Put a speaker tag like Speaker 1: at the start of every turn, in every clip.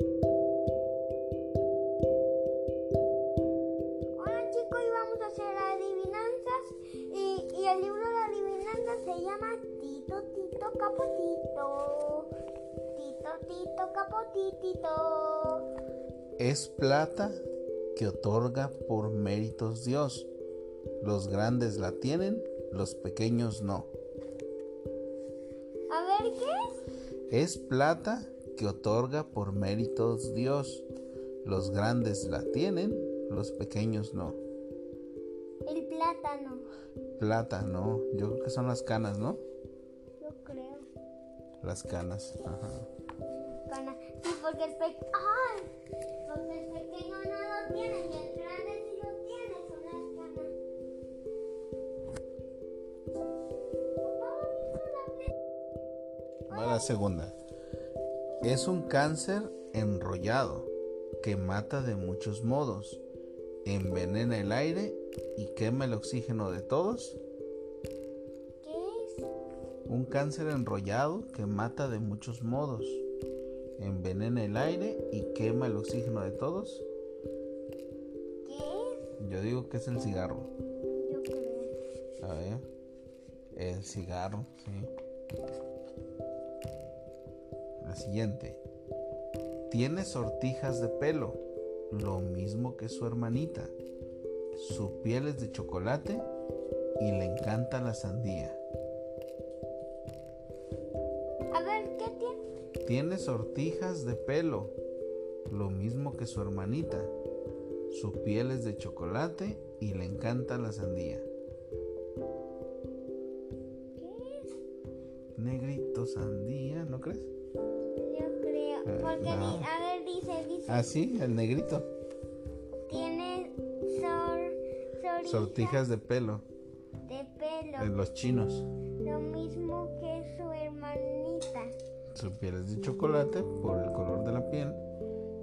Speaker 1: Hola chicos, y vamos a hacer adivinanzas. Y, y el libro de adivinanzas se llama Tito, Tito, Capotito. Tito, Tito, Capotito.
Speaker 2: Es plata que otorga por méritos Dios. Los grandes la tienen, los pequeños no.
Speaker 1: A ver, ¿qué es?
Speaker 2: Es plata que otorga por méritos Dios. Los grandes la tienen, los pequeños no.
Speaker 1: El plátano.
Speaker 2: Plata, no. Yo creo que son las canas, ¿no?
Speaker 1: Yo creo.
Speaker 2: Las canas. Ajá.
Speaker 1: Cana. Sí, porque el pequeño. ¡Ay! Porque el pequeño no lo tiene y el grande sí lo tiene. Son las canas. Papá, ¿has visto la pe-
Speaker 2: Va la segunda. Es un cáncer enrollado que mata de muchos modos. Envenena el aire y quema el oxígeno de todos.
Speaker 1: ¿Qué es?
Speaker 2: Un cáncer enrollado que mata de muchos modos. Envenena el aire y quema el oxígeno de todos.
Speaker 1: ¿Qué es?
Speaker 2: Yo digo que es el cigarro.
Speaker 1: Yo creo.
Speaker 2: A ver. El cigarro, sí. La siguiente. Tiene sortijas de pelo, lo mismo que su hermanita. Su piel es de chocolate y le encanta la sandía.
Speaker 1: A ver, ¿qué tiene?
Speaker 2: Tiene sortijas de pelo, lo mismo que su hermanita. Su piel es de chocolate y le encanta la sandía.
Speaker 1: ¿Qué es?
Speaker 2: Negrito sandía, ¿no crees? Eh,
Speaker 1: Porque,
Speaker 2: no.
Speaker 1: di- a ver, dice, dice.
Speaker 2: Ah, sí, el negrito.
Speaker 1: Tiene sor,
Speaker 2: Sortijas de pelo,
Speaker 1: de pelo.
Speaker 2: en los chinos.
Speaker 1: Lo mismo que su hermanita.
Speaker 2: Su piel es de chocolate por el color de la piel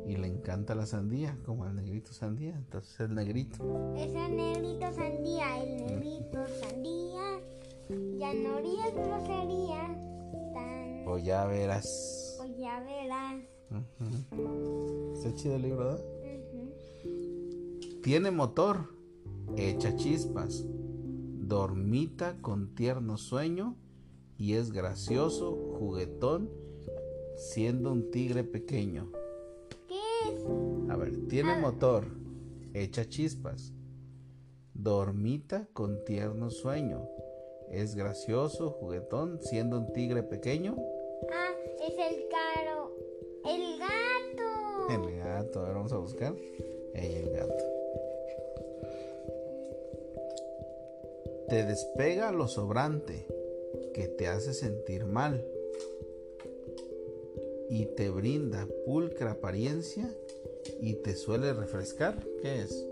Speaker 2: y le encanta la sandía, como el negrito sandía. Entonces el negrito.
Speaker 1: Es el negrito sandía. El negrito sandía. Ya no harías grosería. Tan.
Speaker 2: O ya verás. Está chido el libro, ¿verdad? Tiene motor, echa chispas, dormita con tierno sueño y es gracioso, juguetón, siendo un tigre pequeño.
Speaker 1: ¿Qué es?
Speaker 2: A ver, tiene motor, echa chispas, dormita con tierno sueño, es gracioso, juguetón, siendo un tigre pequeño.
Speaker 1: Ah, es el. El gato,
Speaker 2: a vamos a buscar. El gato. Te despega lo sobrante que te hace sentir mal y te brinda pulcra apariencia y te suele refrescar. ¿Qué es?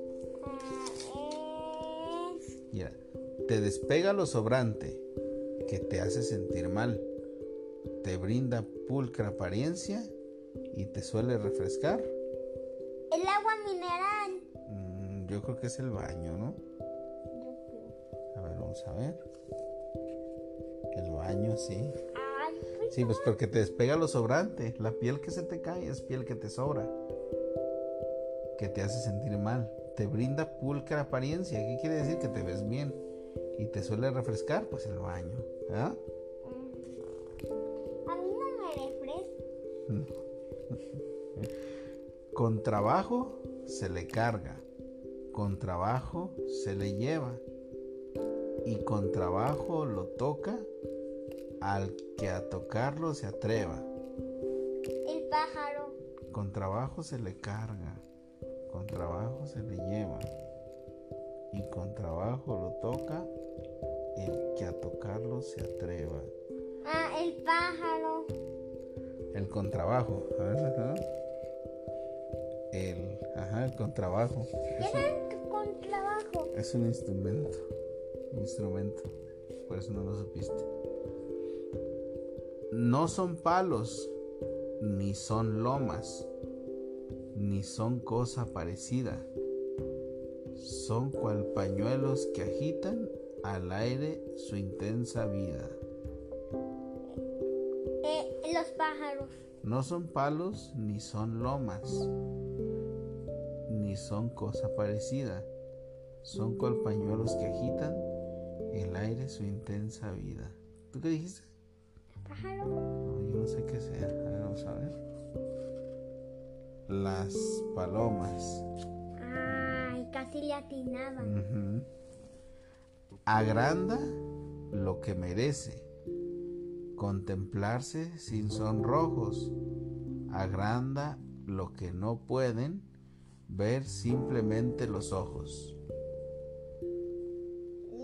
Speaker 2: Mira, te despega lo sobrante que te hace sentir mal, te brinda pulcra apariencia y te suele refrescar.
Speaker 1: El agua mineral.
Speaker 2: Mm, yo creo que es el baño, ¿no?
Speaker 1: Yo creo.
Speaker 2: A ver, vamos a ver. El baño, sí.
Speaker 1: Ay, pues
Speaker 2: Sí, pues porque te despega lo sobrante. La piel que se te cae es piel que te sobra. Que te hace sentir mal. Te brinda pulcra apariencia. ¿Qué quiere decir? Que te ves bien. Y te suele refrescar, pues el baño. ¿Ah?
Speaker 1: A mí no me refresca.
Speaker 2: Con trabajo se le carga. Con trabajo se le lleva. Y con trabajo lo toca al que a tocarlo se atreva.
Speaker 1: El pájaro.
Speaker 2: Con trabajo se le carga, con trabajo se le lleva y con trabajo lo toca el que a tocarlo se atreva.
Speaker 1: Ah, el pájaro.
Speaker 2: El contrabajo, a ver, ajá. El, ajá, el contrabajo.
Speaker 1: ¿Qué
Speaker 2: Es un,
Speaker 1: tal con trabajo?
Speaker 2: es un instrumento, un instrumento, por eso no lo supiste. No son palos, ni son lomas, ni son cosa parecida. Son cual pañuelos que agitan al aire su intensa vida. No son palos ni son lomas, ni son cosa parecida. Son cual pañuelos que agitan el aire su intensa vida. ¿Tú qué dijiste?
Speaker 1: Pájaro.
Speaker 2: No, yo no sé qué sea. A ver, vamos a ver. Las palomas.
Speaker 1: Ay, casi le atinaba.
Speaker 2: Agranda lo que merece. Contemplarse sin sonrojos. Agranda lo que no pueden ver simplemente los ojos.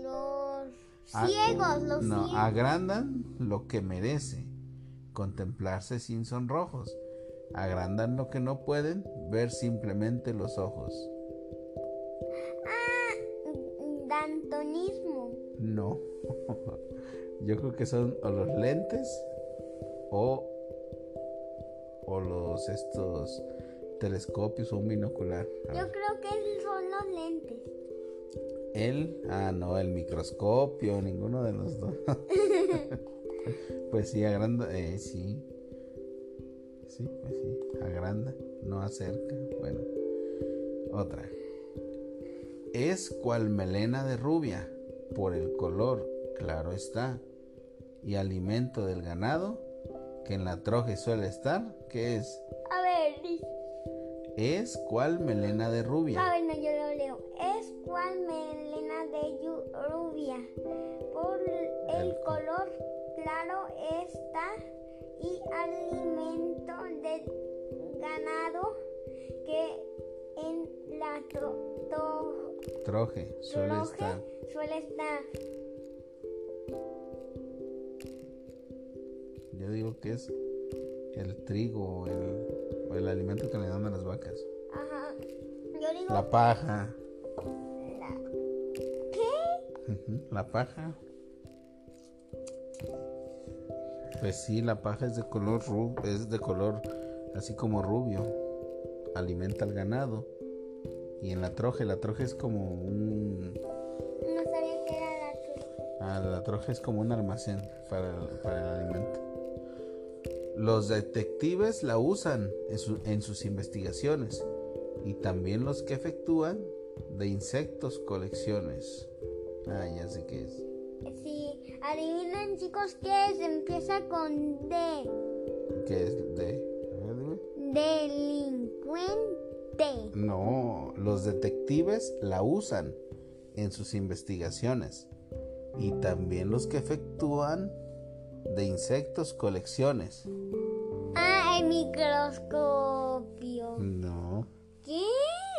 Speaker 1: Los
Speaker 2: Ah,
Speaker 1: ciegos, los
Speaker 2: No,
Speaker 1: ciegos.
Speaker 2: agrandan lo que merece. Contemplarse sin sonrojos. Agrandan lo que no pueden ver simplemente los ojos.
Speaker 1: Ah, dantonismo.
Speaker 2: No. Yo creo que son o los lentes o, o los estos telescopios o un binocular. A
Speaker 1: Yo
Speaker 2: ver.
Speaker 1: creo que son los lentes.
Speaker 2: El, ah, no, el microscopio, ninguno de los dos. pues sí, agranda, eh, sí. Sí, pues sí, agranda, no acerca. Bueno, otra. Es cual melena de rubia, por el color, claro está, y alimento del ganado, que en la troje suele estar, que es,
Speaker 1: A ver,
Speaker 2: es cual melena de rubia.
Speaker 1: a ver, no, yo lo leo. Es cual melena de rubia. Por el
Speaker 2: El co-
Speaker 1: color claro está y alimento del ganado que en la tro- to-
Speaker 2: Troje suele
Speaker 1: troje
Speaker 2: estar.
Speaker 1: suele estar.
Speaker 2: Yo digo que es el trigo o el, o el alimento que le dan a las vacas.
Speaker 1: Ajá. Yo digo
Speaker 2: La paja.
Speaker 1: la- ¿Qué?
Speaker 2: La paja. Pues sí, la paja es de color ru es de color así como rubio. Alimenta al ganado. Y en la troje, la troje es como un
Speaker 1: No sabía que era la que.
Speaker 2: Ah, la troja es como un almacén para el, para el alimento. Los detectives la usan en, su- en sus investigaciones y también los que efectúan de insectos colecciones. Ah, ya sé qué es.
Speaker 1: Sí, adivinen chicos qué es, empieza con D.
Speaker 2: ¿Qué es de? a ver, dime.
Speaker 1: Delincuente.
Speaker 2: No, los detectives la usan en sus investigaciones y también los que efectúan de insectos colecciones.
Speaker 1: Ah, el microscopio.
Speaker 2: No.
Speaker 1: ¿Qué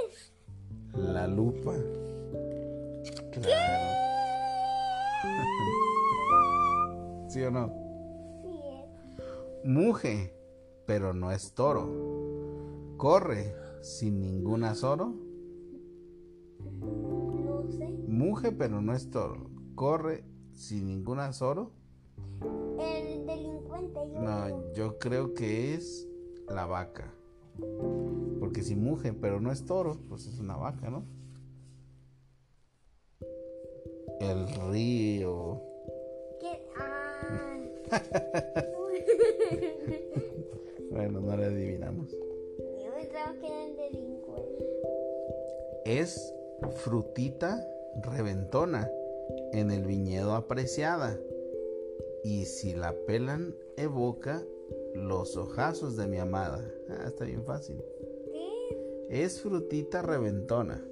Speaker 1: es?
Speaker 2: La lupa. Claro. ¿Sí o no?
Speaker 1: Sí.
Speaker 2: Muge, pero no es toro. Corre sin ningún azoro.
Speaker 1: No sé.
Speaker 2: Muge, pero no es toro. Corre sin ningún azoro.
Speaker 1: El delincuente. Yo.
Speaker 2: No, yo creo que es la vaca. Porque si muge, pero no es toro, pues es una vaca, ¿no? El río.
Speaker 1: ¿Qué? Ah.
Speaker 2: Bueno, no le adivinamos.
Speaker 1: Yo pensaba que era el delincuente.
Speaker 2: Es frutita reventona en el viñedo apreciada. Y si la pelan, evoca los ojazos de mi amada. Ah, está bien fácil.
Speaker 1: ¿Qué?
Speaker 2: Es frutita reventona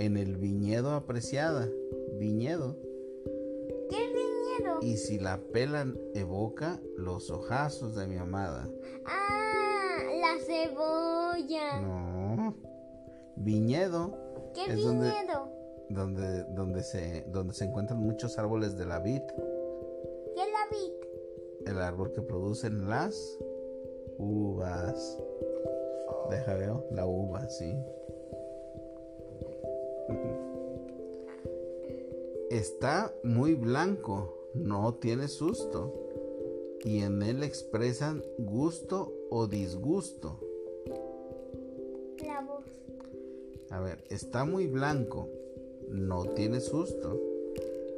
Speaker 2: en el viñedo apreciada. Viñedo.
Speaker 1: ¿Qué viñedo?
Speaker 2: Y si la pelan, evoca los ojazos de mi amada.
Speaker 1: Ah, la cebolla.
Speaker 2: No. Viñedo
Speaker 1: ¿Qué
Speaker 2: es donde-
Speaker 1: viñedo?
Speaker 2: donde, donde, se, donde se encuentran muchos árboles de la vid, el árbol que producen las uvas. Deja veo, la uva, sí. Está muy blanco, no tiene susto, y en él expresan gusto o disgusto.
Speaker 1: La voz.
Speaker 2: A ver, está muy blanco, no tiene susto,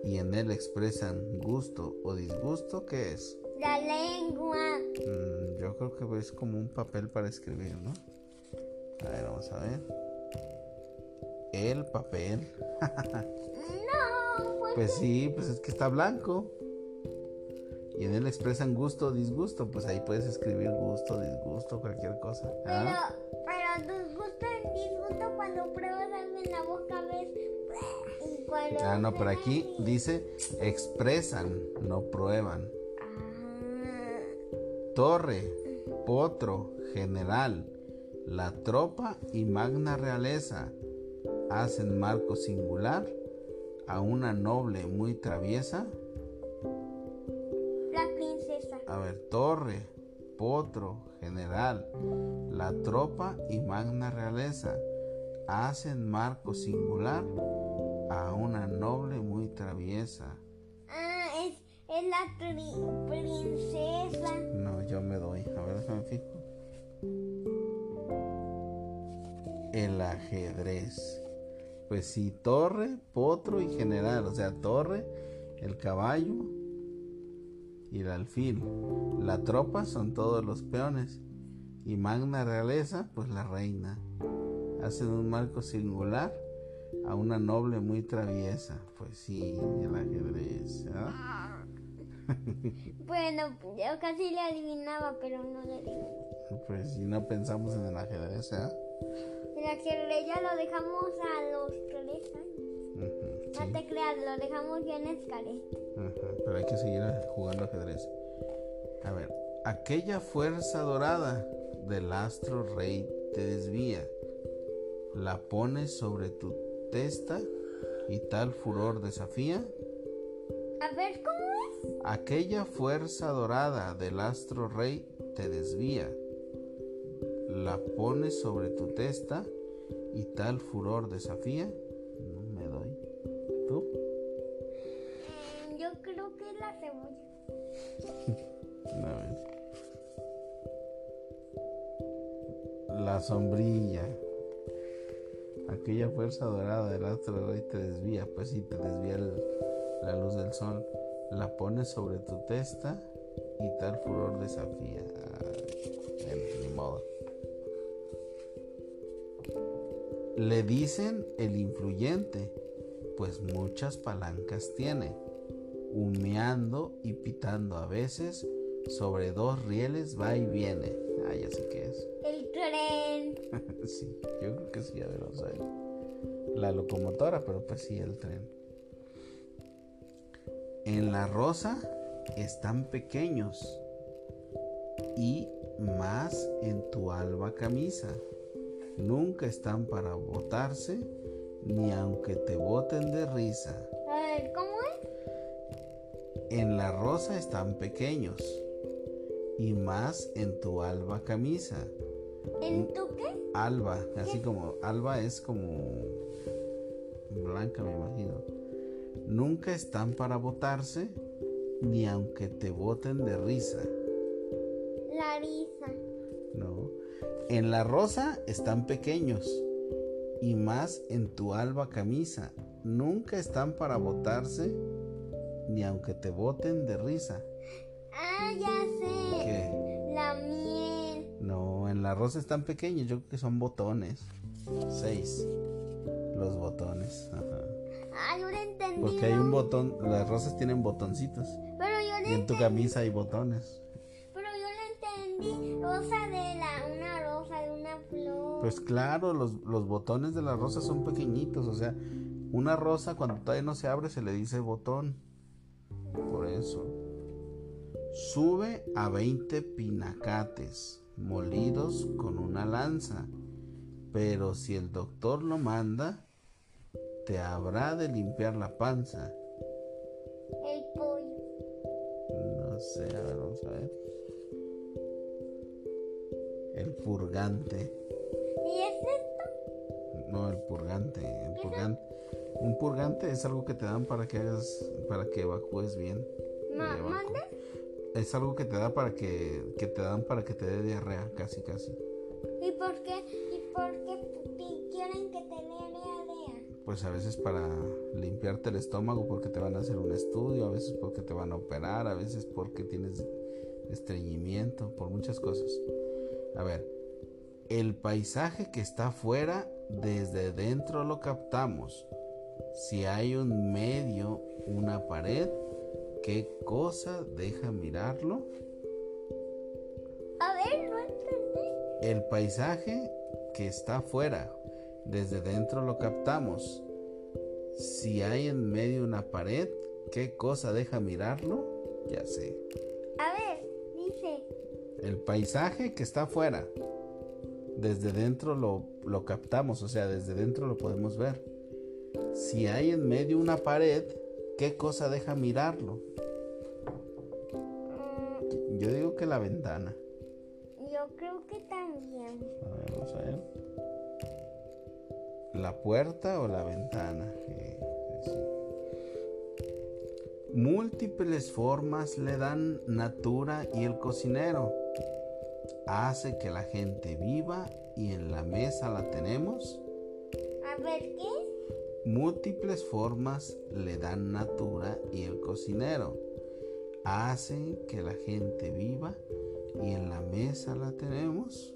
Speaker 2: y en él expresan gusto o disgusto, ¿qué es?
Speaker 1: La lengua.
Speaker 2: Mm, yo creo que es como un papel para escribir, ¿no? A ver, vamos a ver. El papel.
Speaker 1: no, pues,
Speaker 2: Pues sí, pues es que está blanco. Y en él expresan gusto o disgusto. Pues ahí puedes escribir gusto, disgusto, cualquier cosa. ¿ah?
Speaker 1: Pero, pero disgusto disgusto cuando pruebas algo en la boca ves. Y cuando
Speaker 2: Ah, no, pero aquí dice expresan, no prueban. Torre, potro, general, la tropa y magna realeza hacen marco singular a una noble muy traviesa.
Speaker 1: la princesa.
Speaker 2: A ver, torre, potro, general, la tropa y magna realeza hacen marco singular a una noble muy traviesa.
Speaker 1: Ah, es, es la princesa.
Speaker 2: Yo me doy. A ver, déjame fijo. El ajedrez. Pues sí, torre, potro y general. O sea, torre, el caballo y el alfil. La tropa son todos los peones. Y magna realeza, pues la reina. Hacen un marco singular a una noble muy traviesa. Pues sí, el ajedrez. ¿ah?
Speaker 1: Bueno, yo casi le adivinaba, pero no le adiviné.
Speaker 2: Pues si no pensamos en el ajedrez, ¿eh?
Speaker 1: El ajedrez ya lo dejamos a los tres años.
Speaker 2: Ujú,
Speaker 1: No
Speaker 2: sí,
Speaker 1: te creas, lo dejamos bien escarete.
Speaker 2: ujú, Pero hay que seguir jugando ajedrez. A ver, aquella fuerza dorada del astro rey te desvía, la pones sobre tu testa y tal furor desafía.
Speaker 1: A ver, ¿cómo?
Speaker 2: Aquella fuerza dorada del astro rey te desvía, la pones sobre tu testa y tal furor desafía. No me doy. ¿Tú?
Speaker 1: Mm, Yo creo que es la cebolla.
Speaker 2: Una vez. La sombrilla. Aquella fuerza dorada del astro rey te desvía, pues sí, te desvía el- la luz del sol. La pones sobre tu testa y tal furor desafía. Ay, ni modo. Le dicen el influyente, pues muchas palancas tiene, humeando y pitando a veces, sobre dos rieles va y viene. Ah, ya sé qué es.
Speaker 1: El tren.
Speaker 2: sí, yo creo que sí, a ver, vamos a ver. La locomotora, pero pues sí, el tren. En la rosa están pequeños y más en tu alba camisa. Nunca están para botarse, ni aunque te boten de risa.
Speaker 1: A ver, ¿cómo es?
Speaker 2: En la rosa están pequeños y más en tu alba camisa.
Speaker 1: ¿En tu qué?
Speaker 2: Alba, así como alba es como blanca, me imagino. Nunca están para botarse, ni aunque te boten de risa.
Speaker 1: La risa.
Speaker 2: No. En la rosa están pequeños y más en tu alba camisa. Nunca están para botarse, ni aunque te boten de risa.
Speaker 1: Ah, ya sé.
Speaker 2: ¿Qué?
Speaker 1: La miel.
Speaker 2: No, en la rosa están pequeños, yo creo que son botones. Seis. Los botones. Ajá.
Speaker 1: Ah, yo lo entendí.
Speaker 2: Porque hay un botón, las rosas tienen botoncitos.
Speaker 1: Pero yo
Speaker 2: Y
Speaker 1: le
Speaker 2: en tu camisa hay botones.
Speaker 1: Pero yo le entendí. Rosa de la, una rosa de una flor.
Speaker 2: Pues claro, los, los botones de las rosas son pequeñitos. O sea, una rosa cuando todavía no se abre se le dice botón. Por eso. Sube a 20 pinacates molidos con una lanza. Pero si el doctor lo manda, te habrá de limpiar la panza.
Speaker 1: El pollo.
Speaker 2: No sé, a ver, vamos a ver. El purgante.
Speaker 1: ¿Y es esto?
Speaker 2: No, el purgante. El purgante. Un purgante es algo que te dan para que hagas, para que evacúes bien.
Speaker 1: Ma-.
Speaker 2: Es algo que te da para que, que te dan para que te dé diarrea, casi casi.
Speaker 1: ¿Y por qué? ¿Y por qué quieren que te dé diarrea?
Speaker 2: Pues a veces para limpiarte el estómago porque te van a hacer un estudio, a veces porque te van a operar, a veces porque tienes estreñimiento, por muchas cosas. A ver, el paisaje que está afuera, desde dentro lo captamos. Si hay un medio, una pared, ¿qué cosa deja mirarlo?
Speaker 1: A ver, no entendí.
Speaker 2: El paisaje que está afuera, desde dentro lo captamos. Si hay en medio una pared, ¿qué cosa deja mirarlo? Ya sé.
Speaker 1: A ver, dice.
Speaker 2: El paisaje que está afuera, desde dentro lo, lo captamos, o sea, desde dentro lo podemos ver. Si hay en medio una pared, ¿qué cosa deja mirarlo?
Speaker 1: mm,
Speaker 2: Yo digo que la ventana.
Speaker 1: yo creo que también.
Speaker 2: A ver, vamos a ver. ¿La puerta o la ventana? Múltiples formas le dan Natura y el cocinero. Hace que la gente viva y en la mesa la tenemos.
Speaker 1: A ver, ¿qué?
Speaker 2: Múltiples formas le dan Natura y el cocinero. Hacen que la gente viva y en la mesa la tenemos.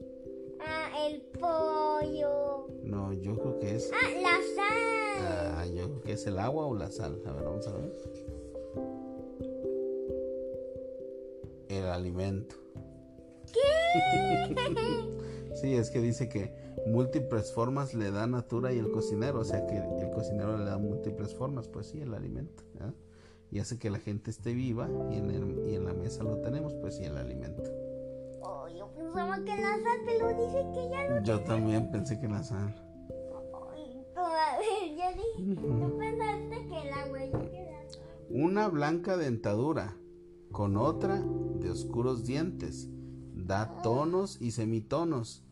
Speaker 1: Ah, el pollo.
Speaker 2: No, yo creo que es.
Speaker 1: Ah, la sal.
Speaker 2: Ah, yo creo que es el agua o la sal. A ver, vamos a ver. El alimento. Sí, es que dice que múltiples formas le da Natura y el cocinero. O sea que el cocinero le da múltiples formas. Pues sí, el alimento. ¿ah? Y hace que la gente esté viva y en, el- y en la mesa lo tenemos. Pues sí, el alimento.
Speaker 1: Pensaba que la sal, pero dice que ya lo.
Speaker 2: Yo también pensé que la
Speaker 1: dije. Tú pensaste que sal.
Speaker 2: Una blanca dentadura con otra de oscuros dientes. Da tonos y semitonos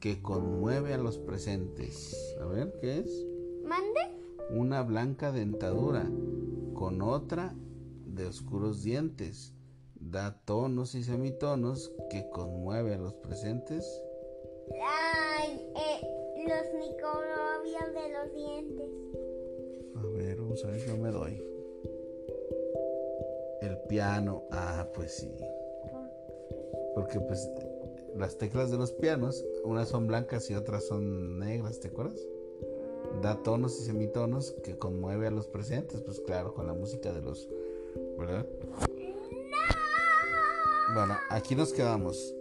Speaker 2: que conmueve a los presentes. A ver, ¿qué es?
Speaker 1: ¿Mande?
Speaker 2: Una blanca dentadura con otra de oscuros dientes. Da tonos y semitonos que conmueve a los presentes.
Speaker 1: Ay, eh, los microbios de los dientes.
Speaker 2: A ver, vamos a ver, yo me doy. El piano. Ah, pues sí. Porque pues las teclas de los pianos, unas son blancas y otras son negras, ¿te acuerdas? Da tonos y semitonos que conmueve a los presentes, pues claro, con la música de los... ¿Verdad? Bueno, aquí nos quedamos.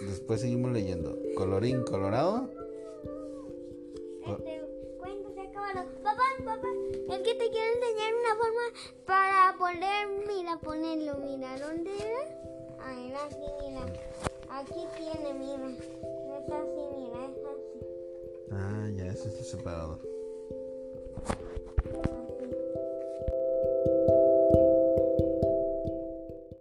Speaker 2: Después seguimos leyendo. Colorín colorado.
Speaker 1: Este cuento se. Papá, papá, es que te quiero enseñar una forma para poner, mira, ponerlo, mira, ¿dónde era? A ver, aquí, mira. Aquí tiene, mira. Es así, mira, es así.
Speaker 2: Ah, ya, ese es el